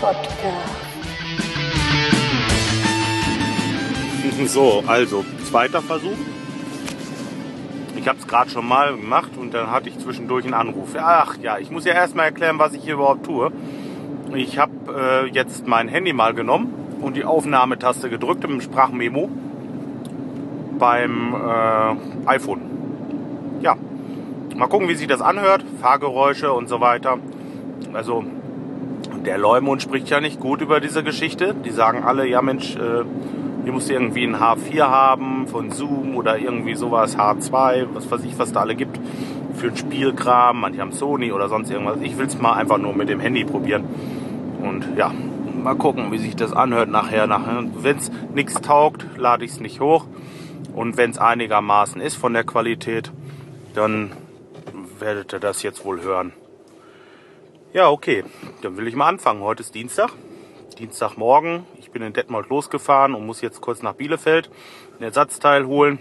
Podcast. So, also zweiter Versuch. Ich habe es gerade schon mal gemacht und dann hatte ich zwischendurch einen Anruf. Ach ja, ich muss ja erstmal erklären, was ich hier überhaupt tue. Ich habe äh, jetzt mein Handy mal genommen und die Aufnahmetaste gedrückt im Sprachmemo beim äh, iPhone. Ja, mal gucken, wie sich das anhört. Fahrgeräusche und so weiter. Also der Leumund spricht ja nicht gut über diese Geschichte. Die sagen alle, ja Mensch, äh, hier musst du irgendwie ein H4 haben von Zoom oder irgendwie sowas, H2, was weiß ich, was da alle gibt. Für Spielkram, manche haben Sony oder sonst irgendwas. Ich will es mal einfach nur mit dem Handy probieren. Und ja, mal gucken, wie sich das anhört nachher. nachher. Wenn es nichts taugt, lade ich es nicht hoch. Und wenn es einigermaßen ist von der Qualität, dann werdet ihr das jetzt wohl hören. Ja, okay, dann will ich mal anfangen. Heute ist Dienstag, Dienstagmorgen. Ich bin in Detmold losgefahren und muss jetzt kurz nach Bielefeld ein Ersatzteil holen.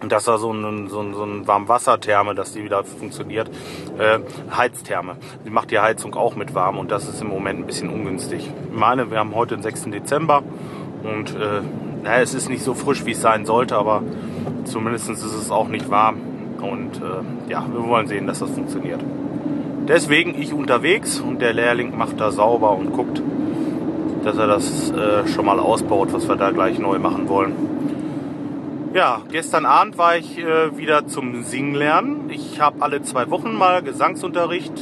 Und das war so ein, so ein, so ein Warmwassertherme, dass die wieder funktioniert. Äh, Heiztherme. Die macht die Heizung auch mit warm und das ist im Moment ein bisschen ungünstig. Ich meine, wir haben heute den 6. Dezember und äh, naja, es ist nicht so frisch, wie es sein sollte, aber zumindest ist es auch nicht warm. Und äh, ja, wir wollen sehen, dass das funktioniert. Deswegen ich unterwegs und der Lehrling macht da sauber und guckt, dass er das äh, schon mal ausbaut, was wir da gleich neu machen wollen. Ja, gestern Abend war ich äh, wieder zum Singen lernen. Ich habe alle zwei Wochen mal Gesangsunterricht.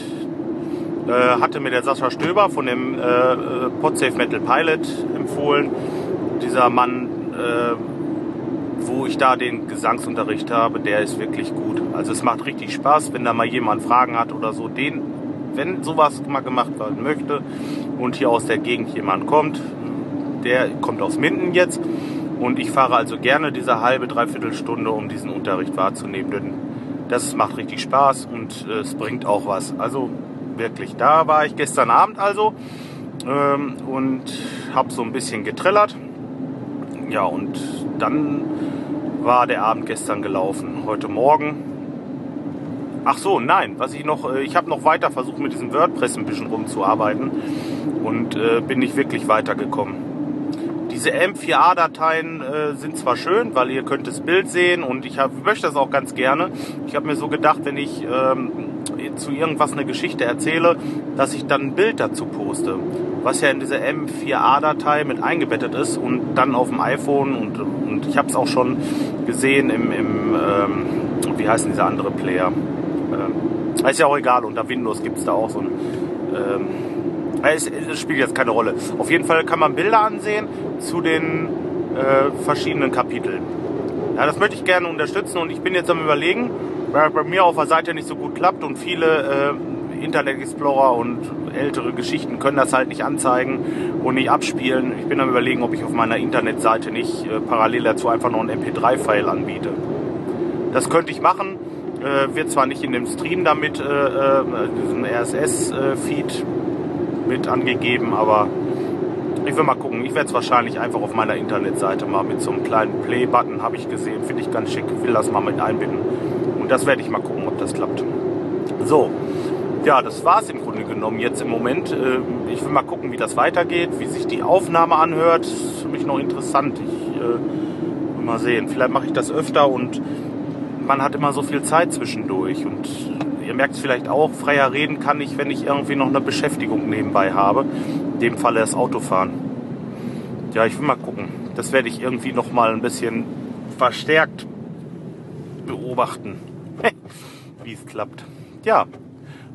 Äh, hatte mir der Sascha Stöber von dem äh, äh Podsafe Metal Pilot empfohlen. Dieser Mann, äh, wo ich da den Gesangsunterricht habe, der ist wirklich gut. Also es macht richtig Spaß, wenn da mal jemand Fragen hat oder so. Den, wenn sowas mal gemacht werden möchte und hier aus der Gegend jemand kommt, der kommt aus Minden jetzt und ich fahre also gerne diese halbe, dreiviertel Stunde, um diesen Unterricht wahrzunehmen. Denn das macht richtig Spaß und äh, es bringt auch was. Also wirklich, da war ich gestern Abend also ähm, und habe so ein bisschen getrillert. Ja, und dann war der Abend gestern gelaufen. Heute Morgen. Ach so, nein, was ich noch, äh, ich habe noch weiter versucht mit diesem WordPress ein bisschen rumzuarbeiten und äh, bin nicht wirklich weitergekommen diese M4A-Dateien äh, sind zwar schön, weil ihr könnt das Bild sehen und ich hab, möchte das auch ganz gerne. Ich habe mir so gedacht, wenn ich ähm, zu irgendwas eine Geschichte erzähle, dass ich dann ein Bild dazu poste, was ja in diese M4A-Datei mit eingebettet ist und dann auf dem iPhone und, und ich habe es auch schon gesehen im, im ähm, wie heißt dieser andere Player? Ähm, ist ja auch egal, unter Windows gibt es da auch so ein ähm, es, es, spielt jetzt keine Rolle. Auf jeden Fall kann man Bilder ansehen zu den äh, verschiedenen Kapiteln. Ja, das möchte ich gerne unterstützen und ich bin jetzt am überlegen, bei mir auf der Seite nicht so gut klappt und viele äh, Internet Explorer und ältere Geschichten können das halt nicht anzeigen und nicht abspielen. Ich bin am überlegen, ob ich auf meiner Internetseite nicht äh, parallel dazu einfach noch einen MP3-File anbiete. Das könnte ich machen. Äh, wird zwar nicht in dem Stream damit, äh, äh, diesen RSS-Feed mit angegeben, aber ich will mal gucken. Ich werde es wahrscheinlich einfach auf meiner Internetseite mal mit so einem kleinen Play-Button, habe ich gesehen, finde ich ganz schick, will das mal mit einbinden. Und das werde ich mal gucken, ob das klappt. So, ja, das war es im Grunde genommen jetzt im Moment. Äh, ich will mal gucken, wie das weitergeht, wie sich die Aufnahme anhört. Das ist für mich noch interessant. Ich äh, will mal sehen. Vielleicht mache ich das öfter und man hat immer so viel Zeit zwischendurch und ihr merkt es vielleicht auch, freier reden kann ich, wenn ich irgendwie noch eine Beschäftigung nebenbei habe. In dem Falle das Autofahren. Ja, ich will mal gucken. Das werde ich irgendwie noch mal ein bisschen verstärkt beobachten, wie es klappt. Ja,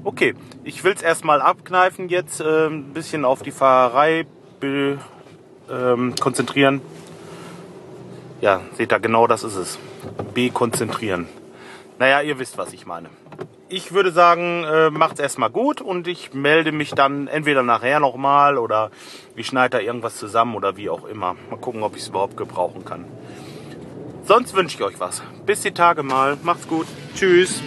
okay. Ich will es erstmal abkneifen jetzt, äh, ein bisschen auf die Fahrerei ähm, konzentrieren. Ja, seht ihr, genau das ist es. B konzentrieren. Naja, ihr wisst, was ich meine ich würde sagen, äh, macht's erstmal gut und ich melde mich dann entweder nachher nochmal oder ich schneide da irgendwas zusammen oder wie auch immer. Mal gucken, ob ich es überhaupt gebrauchen kann. Sonst wünsche ich euch was. Bis die Tage mal. Macht's gut. Tschüss.